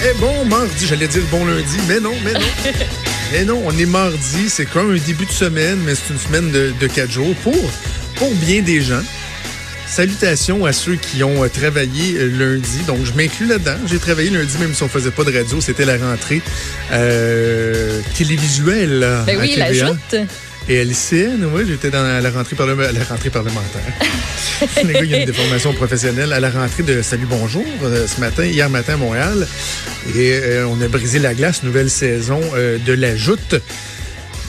Eh bon mardi, j'allais dire bon lundi, mais non, mais non. mais non, on est mardi, c'est comme un début de semaine, mais c'est une semaine de, de quatre jours pour, pour bien des gens. Salutations à ceux qui ont euh, travaillé euh, lundi. Donc, je m'inclus là-dedans. J'ai travaillé lundi, même si on faisait pas de radio. C'était la rentrée euh, télévisuelle. Ben à oui, la joute. Et l'ICN, oui, j'étais dans la rentrée, parlement- la rentrée parlementaire. Les gars, il y a une déformation professionnelle à la rentrée de Salut Bonjour euh, ce matin, hier matin à Montréal. Et euh, on a brisé la glace, nouvelle saison euh, de la joute.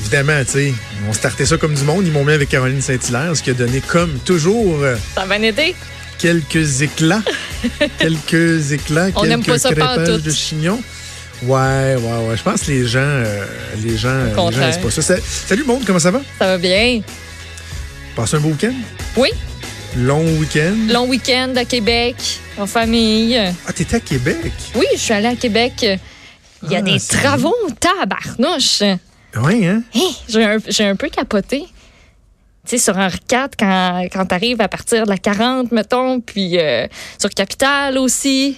Évidemment, tu sais, on startait ça comme du monde. Ils m'ont mis avec Caroline Saint-Hilaire, ce qui a donné, comme toujours, euh, Ça va été? quelques éclats. quelques éclats, On quelques pas ça de chignon. Ouais, ouais, ouais. Je pense que les gens, euh, les gens, les gens n'aiment pas ça. Sa- Salut, monde, comment ça va? Ça va bien? Passez un beau week-end? Oui. Long week-end? Long week-end à Québec, en famille. Ah, t'étais à Québec? Oui, je suis allée à Québec. Il y a Ah, des travaux, tabarnouche. Oui, hein? Hey, j'ai un, un peu capoté. Tu sais, sur Henri IV, quand, quand t'arrives à partir de la 40, mettons, puis euh, sur Capitale aussi.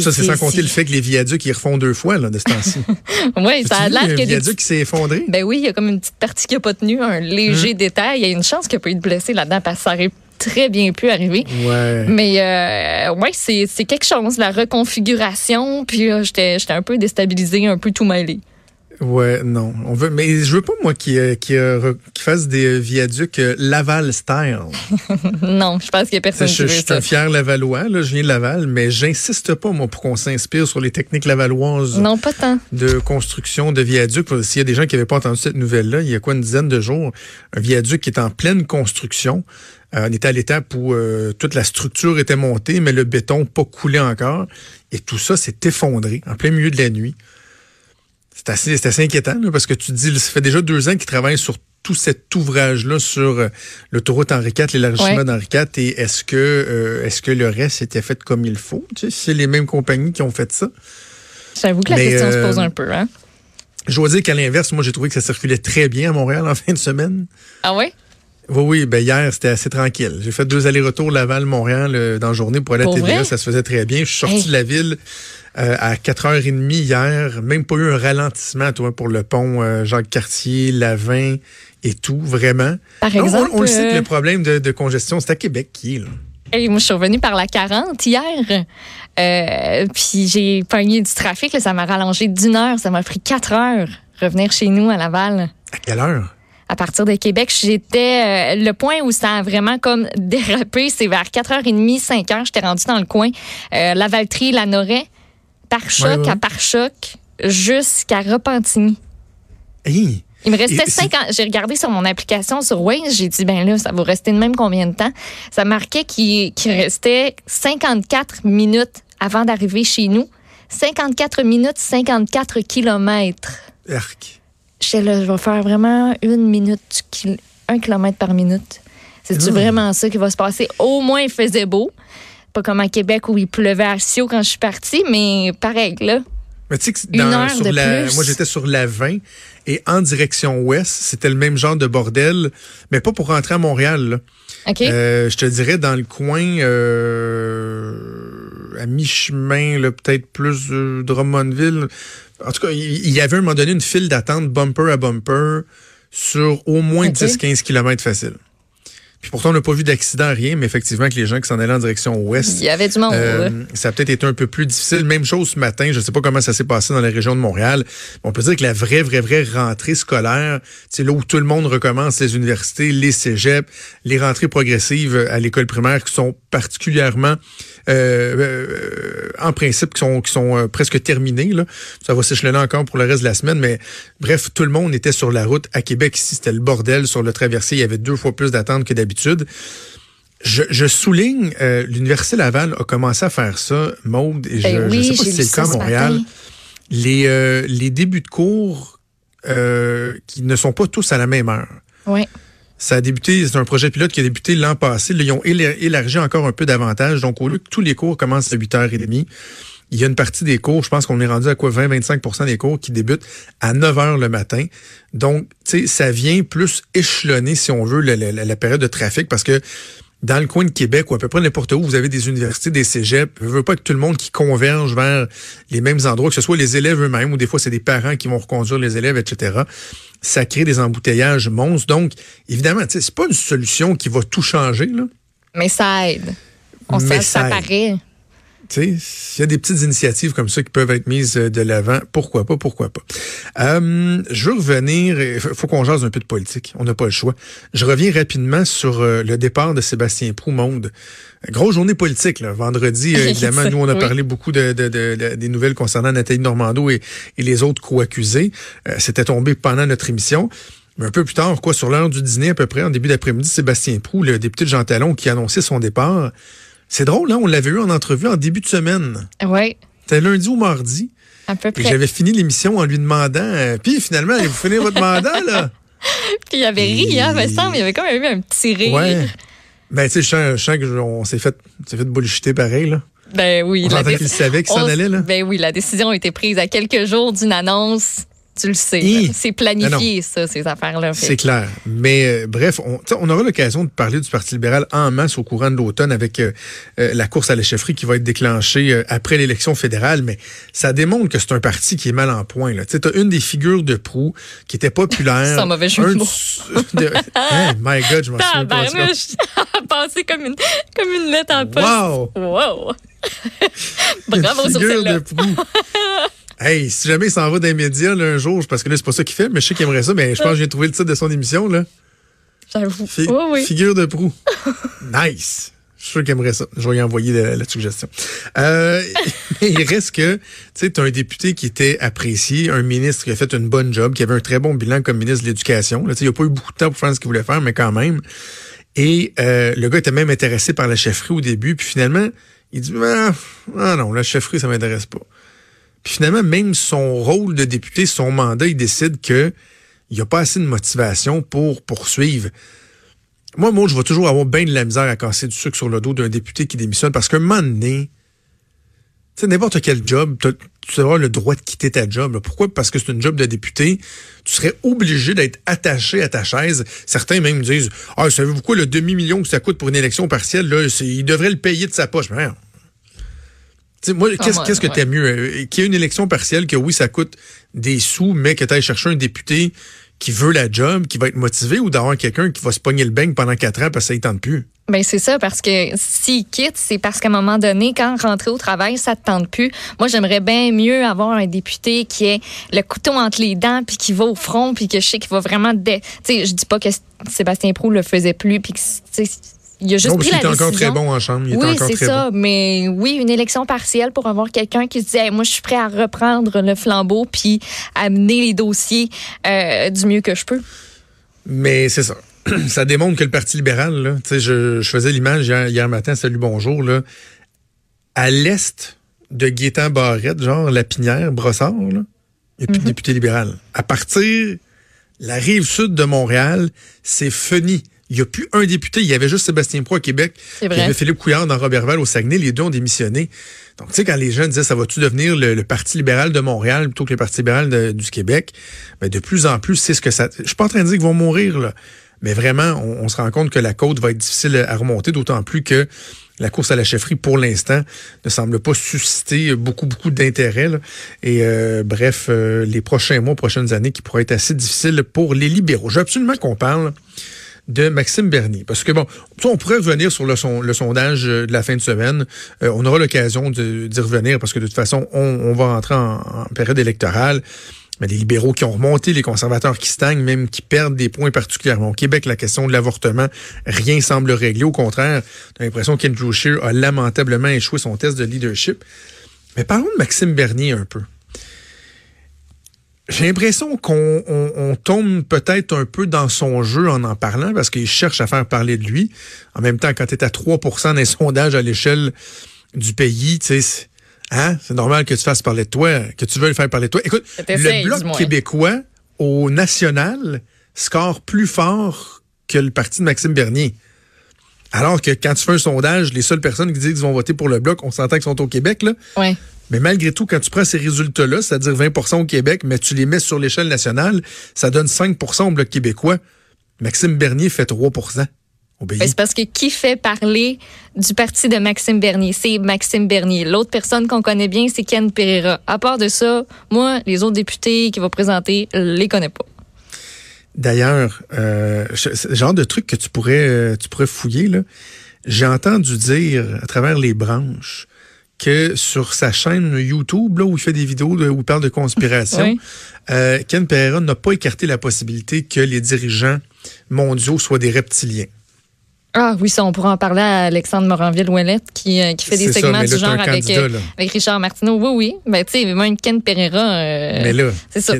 Ça, c'est sans compter le fait que les viaducs, ils refont deux fois, là, de ce temps-ci. Oui, ça a l'air que des viaduc qui s'est effondré? Ben oui, il y a comme une petite partie qui n'a pas tenu, un léger Hum. détail. Il y a une chance qu'il n'y ait pas eu de blessé là-dedans parce que ça aurait très bien pu arriver. Ouais. Mais euh, ouais, c'est quelque chose, la reconfiguration. Puis euh, j'étais j'étais un peu déstabilisée, un peu tout mêlée. Ouais, non. On veut, mais je veux pas, moi, euh, re- qu'ils fassent des viaducs euh, Laval style. non, je pense qu'il n'y a personne je, qui je veut suis ça. un fier Lavallois, là, je viens de Laval, mais j'insiste pas, moi, pour qu'on s'inspire sur les techniques lavalloises Non, pas tant. de construction de viaducs. S'il y a des gens qui n'avaient pas entendu cette nouvelle-là, il y a quoi, une dizaine de jours, un viaduc qui est en pleine construction. Euh, on était à l'étape où euh, toute la structure était montée, mais le béton pas coulé encore. Et tout ça s'est effondré en plein milieu de la nuit. C'est assez, c'est assez inquiétant, là, parce que tu dis, ça fait déjà deux ans qu'ils travaillent sur tout cet ouvrage-là sur euh, l'autoroute Henri IV, l'élargissement Ouais. d'Henri IV. Et est-ce que, euh, est-ce que le reste était fait comme il faut? Tu sais, si c'est les mêmes compagnies qui ont fait ça. J'avoue que la Mais, question se euh, pose un peu. Hein? Je dois dire qu'à l'inverse, moi, j'ai trouvé que ça circulait très bien à Montréal en fin de semaine. Ah ouais? Oui, oui, ben hier, c'était assez tranquille. J'ai fait deux allers-retours Laval-Montréal euh, dans la journée pour aller à TVA. vrai? Ça se faisait très bien. Je suis sorti Hey. de la ville euh, à 4h30 hier. Même pas eu un ralentissement, toi, pour le pont euh, Jacques-Cartier, Lavin et tout, vraiment. Par Non, exemple, on, le sait que euh, le problème de, de congestion, c'est à Québec qui est, là. Hey, moi, je suis revenue par la 40 hier. Euh, puis j'ai pogné du trafic. là, ça m'a rallongé d'une heure. Ça m'a pris quatre heures revenir chez nous à Laval. À quelle heure? À partir de Québec, j'étais euh, le point où ça a vraiment comme dérapé, c'est vers 4h30, 5h, j'étais rendue dans le coin euh, Lavaltrie, la Noret, par choc Ouais, ouais. à par choc jusqu'à Repentigny. Hey! Il me restait Et c'est- 50. J'ai regardé sur mon application sur Waze. J'ai dit, ben là, ça va rester de même combien de temps? Ça marquait qu'il restait 54 minutes avant d'arriver chez nous. 54 minutes, 54 kilomètres. Arc. J'étais là, je vais faire vraiment une minute, un kilomètre par minute. C'est-tu Ah. vraiment ça qui va se passer? Au moins, il faisait beau. Pas comme à Québec où il pleuvait à Sio quand je suis partie, mais pareil, là. Mais tu sais que Une dans- heure sur de la, plus. moi j'étais sur la 20 et en direction ouest, c'était le même genre de bordel, mais pas pour rentrer à Montréal. Là. Euh, je te dirais dans le coin euh, à mi-chemin, peut-être plus euh, Drummondville. En tout cas, il y avait à un moment donné une file d'attente bumper à bumper sur au moins Ok. 10-15 km facile. Puis pourtant, on n'a pas vu d'accident, rien, mais effectivement, que les gens qui s'en allaient en direction ouest, Il y avait du monde, euh, ça a peut-être été un peu plus difficile. Même chose ce matin. Je ne sais pas comment ça s'est passé dans la région de Montréal. On peut dire que la vraie, vraie, vraie rentrée scolaire, c'est là où tout le monde recommence les universités, les cégeps, les rentrées progressives à l'école primaire qui sont particulièrement, euh, euh, en principe, qui sont, qui sont euh, presque terminées. Là. Ça va s'échelonner encore pour le reste de la semaine. Mais bref, tout le monde était sur la route. À Québec, ici, c'était le bordel sur le traversier. Il y avait deux fois plus d'attentes que d'habitude. Je, je souligne, euh, l'Université Laval a commencé à faire ça, Maude, et je Ben ne oui, sais pas si c'est le cas à Montréal. Les, euh, les débuts de cours qui ne sont pas tous à la même heure. Oui. Ça a débuté, c'est un projet pilote qui a débuté l'an passé. Là, ils ont éla- élargi encore un peu davantage. Donc, au lieu que tous les cours commencent à 8h30, il y a une partie des cours, je pense qu'on est rendu à quoi 20-25% des cours qui débutent à 9 h le matin. Donc, tu sais, ça vient plus échelonner, si on veut, la période de trafic parce que dans le coin de Québec ou à peu près n'importe où, vous avez des universités, des cégeps. Je veux pas que tout le monde qui converge vers les mêmes endroits, que ce soit les élèves eux-mêmes ou des fois c'est des parents qui vont reconduire les élèves, etc. Ça crée des embouteillages monstres. Donc, évidemment, c'est pas une solution qui va tout changer, là. Mais ça aide. On Mais sait, ça ça aide. paraît. Tu sais, s'il y a des petites initiatives comme ça qui peuvent être mises euh, de l'avant, pourquoi pas, pourquoi pas. Euh, je veux revenir, il faut qu'on jase un peu de politique, on n'a pas le choix. Je reviens rapidement sur euh, le départ de Sébastien Prou, Monde. Grosse journée politique, là. vendredi, euh, évidemment, nous on a Oui. parlé beaucoup de, de- de- de- des nouvelles concernant Nathalie Normando et, et les autres co-accusés. Euh, C'était tombé pendant notre émission. Mais un peu plus tard, quoi, sur l'heure du dîner à peu près, en début d'après-midi, Sébastien Prou, le député de Jean Talon, qui annonçait son départ. C'est drôle, hein? On l'avait eu en entrevue en début de semaine. Oui, C'était lundi ou mardi. à peu Et près. j'avais fini l'émission en lui demandant, euh, puis finalement, allez-vous finir votre mandat, là? Puis il avait ri, hein, me Et- semble. Il y avait quand même eu un petit rire. Ouais. Ben, tu sais, je sens, qu'on s'est fait, on s'est fait bullshiter pareil, là. Ben oui. On la qu'il savait qu'il s'en allait, là. Ben oui, la décision a été prise à quelques jours d'une annonce. Tu le sais. C'est planifié, ça, ces affaires-là. C'est clair. Mais euh, bref, on, aura l'occasion de parler du Parti libéral en masse au courant de l'automne avec euh, euh, la course à la chefferie qui va être déclenchée euh, après l'élection fédérale. Mais ça démontre que c'est un parti qui est mal en point. Tu as une des figures de proue qui était populaire. Sans mauvais jeu de mots. de- Hein, my God, je m'en souviens pas. Passé comme une, comme une lettre en poste. Wow! Wow! Bravo Une sur celle-là. Hey, si jamais il s'en va dans les médias là, un jour, parce que là, c'est pas ça qu'il fait, mais je sais qu'il aimerait ça, mais je pense que j'ai trouvé le titre de son émission, là. J'avoue. Fi- Oui, oui. Figure de proue. nice. Je suis sûr qu'il aimerait ça. Je vais lui envoyer la, la suggestion. Euh, mais il reste que, tu sais, tu as un député qui était apprécié, un ministre qui a fait une bonne job, qui avait un très bon bilan comme ministre de l'Éducation. Il n'a pas eu beaucoup de temps pour faire ce qu'il voulait faire, mais quand même. Et euh, le gars était même intéressé par la chefferie au début, puis finalement, il dit ah, ah non, la chefferie, ça m'intéresse pas. Puis finalement, même son rôle de député, son mandat, il décide que il n'y a pas assez de motivation pour poursuivre. Moi, moi, je vais toujours avoir bien de la misère à casser du sucre sur le dos d'un député qui démissionne parce qu'un moment donné, tu sais, n'importe quel job, tu auras le droit de quitter ta job. Pourquoi? Parce que c'est une job de député. Tu serais obligé d'être attaché à ta chaise. Certains même disent, ah, savez-vous quoi, le demi-million que ça coûte pour une élection partielle, là, il devrait le payer de sa poche. Moi, qu'est-ce ouais, qu'est-ce que ouais. t'aimes mieux? euh, Qu'il y ait une élection partielle, que oui, ça coûte des sous, mais que tu ailles chercher un député qui veut la job, qui va être motivé, ou d'avoir quelqu'un qui va se pogner le beigne pendant quatre ans parce que ça ne tente plus? Ben c'est ça, parce que s'il quitte, c'est parce qu'à un moment donné, quand rentrer au travail, ça te tente plus. Moi, j'aimerais bien mieux avoir un député qui ait le couteau entre les dents, puis qui va au front, puis que je sais qu'il va vraiment... dé- Tu sais, je dis pas que Sébastien Prou le faisait plus, puis que... Il a juste Non, pris la était encore décision. très bon en chambre. Il oui, c'est ça. bon. Mais oui, une élection partielle pour avoir quelqu'un qui se dit Hey, moi, je suis prêt à reprendre le flambeau puis à mener les dossiers euh, du mieux que je peux. Mais c'est ça. Ça démontre que le Parti libéral, là, tu sais, je, je faisais l'image hier, hier matin, salut bonjour, là, à l'est de Gaétan Barrette, genre la Pinière, Brossard, là, il n'y a plus de député libéral. À partir la rive sud de Montréal, c'est fini. Il n'y a plus un député. Il y avait juste Sébastien Pro à Québec. Il y avait Philippe Couillard dans Robertval au Saguenay. Les deux ont démissionné. Donc, tu sais, quand les gens disaient ça va-tu devenir le, le Parti libéral de Montréal plutôt que le Parti libéral de- du Québec, ben, de plus en plus, c'est ce que ça. Je suis pas en train de dire qu'ils vont mourir, là. Mais vraiment, on, on se rend compte que la côte va être difficile à remonter, d'autant plus que la course à la chefferie, pour l'instant, ne semble pas susciter beaucoup, beaucoup d'intérêt. Et euh, bref, euh, les prochains mois, prochaines années qui pourraient être assez difficiles pour les libéraux. Je veux absolument qu'on parle de Maxime Bernier. Parce que, bon, on pourrait revenir sur le, son- le sondage euh, de la fin de semaine. Euh, on aura l'occasion d'y revenir parce que de toute façon, on, va rentrer en, en période électorale. Mais les libéraux qui ont remonté, les conservateurs qui stagnent, même qui perdent des points particulièrement. Au Québec, la question de l'avortement, rien semble réglé. Au contraire, on a l'impression qu'Andrew Scheer a lamentablement échoué son test de leadership. Mais parlons de Maxime Bernier un peu. J'ai l'impression qu'on on, on tombe peut-être un peu dans son jeu en en parlant parce qu'il cherche à faire parler de lui. En même temps, quand tu es à 3% des sondages à l'échelle du pays, tu sais, hein, c'est normal que tu fasses parler de toi, que tu veuilles faire parler de toi. Écoute, le Bloc québécois au national score plus fort que le parti de Maxime Bernier. Alors que quand tu fais un sondage, les seules personnes qui disent qu'ils vont voter pour le Bloc, on s'entend qu'ils sont au Québec, là. Ouais. Mais malgré tout, quand tu prends ces résultats-là, c'est-à-dire 20% au Québec, mais tu les mets sur l'échelle nationale, ça donne 5% au Bloc québécois. Maxime Bernier fait 3% au ben, C'est parce que qui fait parler du parti de Maxime Bernier? C'est Maxime Bernier. L'autre personne qu'on connaît bien, c'est Ken Pereira. À part de ça, moi, les autres députés qui vont présenter, les connais pas. D'ailleurs, euh, ce genre de truc que tu pourrais, euh, tu pourrais fouiller, là, j'ai entendu dire à travers les branches que sur sa chaîne YouTube, là, où il fait des vidéos où il parle de conspiration, euh, Ken Pereira n'a pas écarté la possibilité que les dirigeants mondiaux soient des reptiliens. Ah oui, ça, on pourra en parler à Alexandre Moranville-Ouellette qui, euh, qui fait des segments du genre avec, euh, avec Richard Martineau. Oui, oui. Ben, tu sais, même Ken Pereira. Mais là, c'est ça.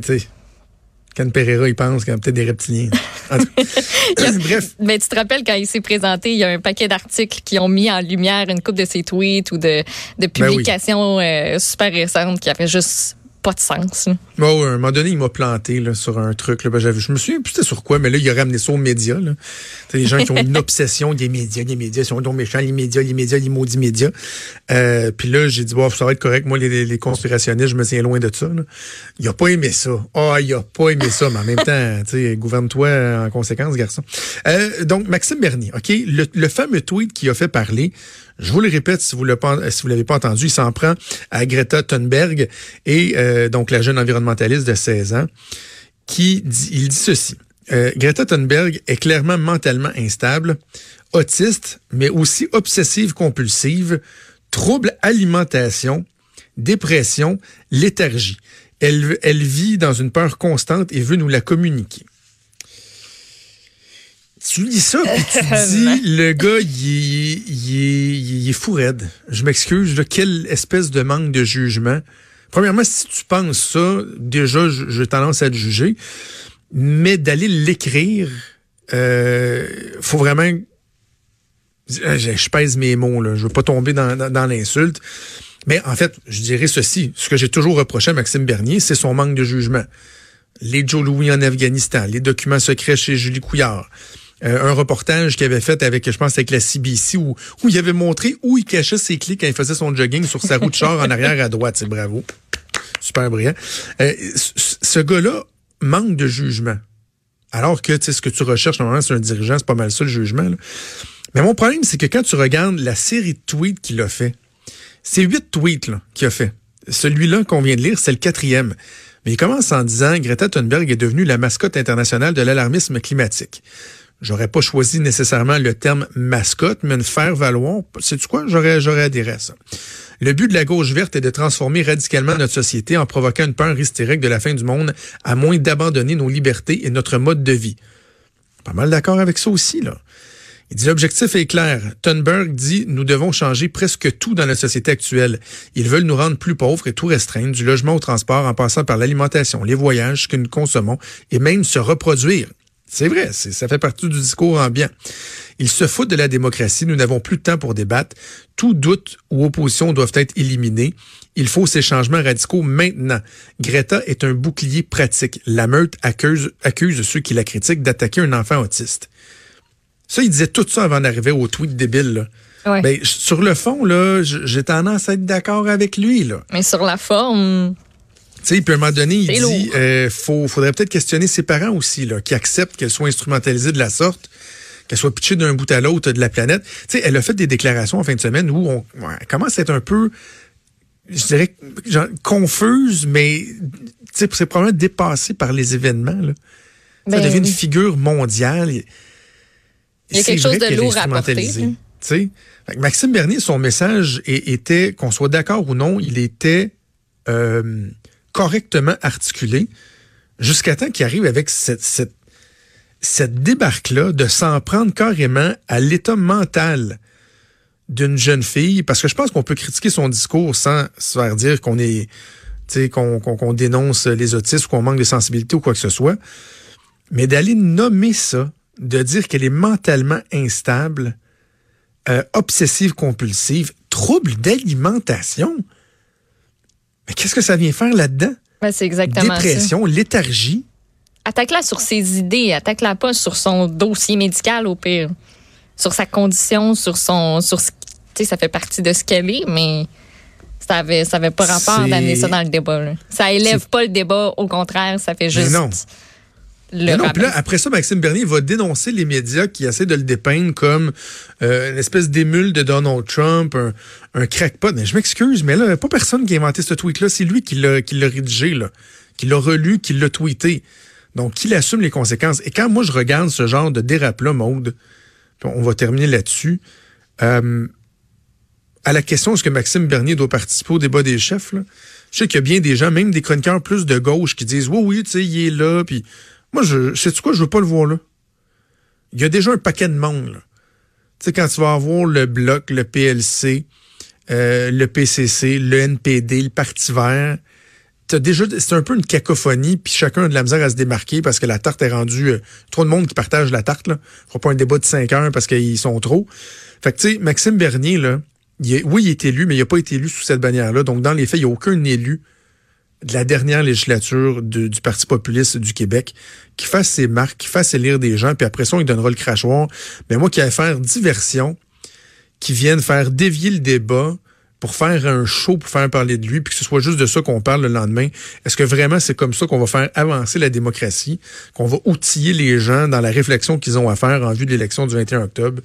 Ken Pereira, il pense qu'il y a peut-être des reptiliens. Bref. Mais tu te rappelles quand il s'est présenté, il y a un paquet d'articles qui ont mis en lumière une coupe de ses tweets ou de, de ben publications euh, super récentes qui avaient juste pas de sens. Bon, à un moment donné, il m'a planté là, sur un truc. Là, ben, je me souviens plus c'était sur quoi, mais là, il a ramené ça aux médias. Là. les gens qui ont une obsession des médias, des médias, ils sont donc méchants, les médias, les médias, les maudits médias. Euh, puis là, j'ai dit, bon, ça va être correct. Moi, les, les conspirationnistes, je me tiens loin de ça. Là. Il a pas aimé ça. Ah, oh, il a pas aimé ça, mais en même temps, gouverne-toi en conséquence, garçon. Euh, donc, Maxime Bernier, OK, le, le fameux tweet qui a fait parler, je vous le répète, si vous ne l'avez pas entendu, il s'en prend à Greta Thunberg et euh, donc la jeune environnementaliste de 16 ans, qui dit, il dit ceci. Euh, Greta Thunberg est clairement mentalement instable, autiste, mais aussi obsessive compulsive, trouble alimentation, dépression, léthargie. Elle, elle vit dans une peur constante et veut nous la communiquer tu lis ça, puis tu dis, le gars, il est, fou raide. Je m'excuse, quelle espèce de manque de jugement. Premièrement, si tu penses ça, déjà, j'ai tendance à te juger. Mais d'aller l'écrire, euh, faut vraiment... Je, pèse mes mots, là. Je veux pas tomber dans, dans l'insulte. Mais en fait, je dirais ceci. Ce que j'ai toujours reproché à Maxime Bernier, c'est son manque de jugement. Les Joe Louis en Afghanistan, les documents secrets chez Julie Couillard, euh, un reportage qu'il avait fait avec, je pense, avec la CBC, où, où il avait montré où il cachait ses clés quand il faisait son jogging sur sa roue de char en arrière à droite. C'est bravo. Super brillant. Euh, ce gars-là manque de jugement. Alors que, tu sais, ce que tu recherches normalement c'est un dirigeant, c'est pas mal ça le jugement. Mais mon problème, c'est que quand tu regardes la série de tweets qu'il a fait, c'est huit tweets qu'il a fait. Celui-là qu'on vient de lire, c'est le quatrième. Mais il commence en disant Greta Thunberg est devenue la mascotte internationale de l'alarmisme climatique. J'aurais pas choisi nécessairement le terme mascotte, mais une faire valoir. C'est quoi? J'aurais, j'aurais adhéré à ça. Le but de la gauche verte est de transformer radicalement notre société en provoquant une peur hystérique de la fin du monde, à moins d'abandonner nos libertés et notre mode de vie. Pas mal d'accord avec ça aussi, là. Il dit l'objectif est clair. Thunberg dit nous devons changer presque tout dans la société actuelle. Ils veulent nous rendre plus pauvres et tout restreindre, du logement au transport en passant par l'alimentation, les voyages que nous consommons et même se reproduire. C'est vrai, ça fait partie du discours ambiant. Ils se foutent de la démocratie. Nous n'avons plus de temps pour débattre. Tout doute ou opposition doivent être éliminés. Il faut ces changements radicaux maintenant. Greta est un bouclier pratique. La meute accuse, accuse ceux qui la critiquent d'attaquer un enfant autiste. Ça, il disait tout ça avant d'arriver au tweet débile. Là. Ben, sur le fond, là, j'ai tendance à être d'accord avec lui. Là. Mais sur la forme, sais, puis à un moment donné, il dit, euh, faut, faudrait peut-être questionner ses parents aussi, là, qui acceptent qu'elle soit instrumentalisée de la sorte, qu'elle soit pitchée d'un bout à l'autre de la planète. Tu sais, elle a fait des déclarations en fin de semaine où on, commence à être un peu, je dirais, genre, confuse, mais c'est probablement dépassé par les événements. Là. ça ben devient une figure mondiale. Il y a quelque chose de lourd à porter. sais, Maxime Bernier, son message était, qu'on soit d'accord ou non, il était euh, correctement articulé jusqu'à temps qu'il arrive avec cette, cette, débarque-là de s'en prendre carrément à l'état mental d'une jeune fille, parce que je pense qu'on peut critiquer son discours sans se faire dire qu'on est dénonce les autistes, qu'on manque de sensibilité ou quoi que ce soit. Mais d'aller nommer ça, de dire qu'elle est mentalement instable, euh, obsessive compulsive, trouble d'alimentation. Mais qu'est-ce que ça vient faire là-dedans? Ben, c'est exactement Dépression, léthargie. Attaque-la sur ses idées, attaque-la pas sur son dossier médical au pire. Sur sa condition, sur son. Sur ce, ça fait partie de ce qu'elle est, mais ça avait, ça avait pas rapport d'amener ça dans le débat. Là. Ça élève pas le débat, au contraire, ça fait juste. Mais non. Le non, puis là, après ça, Maxime Bernier va dénoncer les médias qui essaient de le dépeindre comme euh, une espèce d'émule de Donald Trump, un, un crackpot. Mais je m'excuse, mais là, il n'y a pas personne qui a inventé ce tweet-là. C'est lui qui l'a, rédigé, là, qui l'a relu, qui l'a tweeté. Donc, il assume les conséquences. Et quand moi, je regarde ce genre de dérape-là, Maude, on va terminer là-dessus, euh, à la question est-ce que Maxime Bernier doit participer au débat des chefs, là, je sais qu'il y a bien des gens, même des chroniqueurs plus de gauche, qui disent oui, oui, tu sais, il est là, puis moi, je sais quoi, je veux pas le voir là. Il y a déjà un paquet de monde. Tu sais, quand tu vas avoir le Bloc, le PLC, euh, le PCC, le NPD, le Parti vert, t'as déjà, c'est un peu une cacophonie, puis chacun a de la misère à se démarquer parce que la tarte est rendue, euh, trop de monde qui partage la tarte, là. Fera pas un débat de 5 heures parce qu'ils sont trop. Fait que, tu sais, Maxime Bernier, là, oui, il est élu, mais il n'a pas été élu sous cette bannière-là. Donc, dans les faits, il n'y a aucun élu de la dernière législature du Parti populiste du Québec qui fasse ses marques, qui fasse élire des gens, puis après ça, on lui donnera le crachoir. Mais moi qui vais faire diversion, qui viennent faire dévier le débat pour faire un show, pour faire parler de lui, puis que ce soit juste de ça qu'on parle le lendemain. Est-ce que vraiment c'est comme ça qu'on va faire avancer la démocratie, qu'on va outiller les gens dans la réflexion qu'ils ont à faire en vue de l'élection du 21 octobre?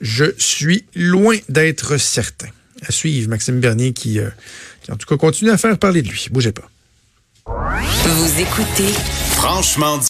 Je suis loin d'être certain. À suivre, Maxime Bernier qui, euh, qui en tout cas continue à faire parler de lui. Bougez pas. Vous écoutez Franchement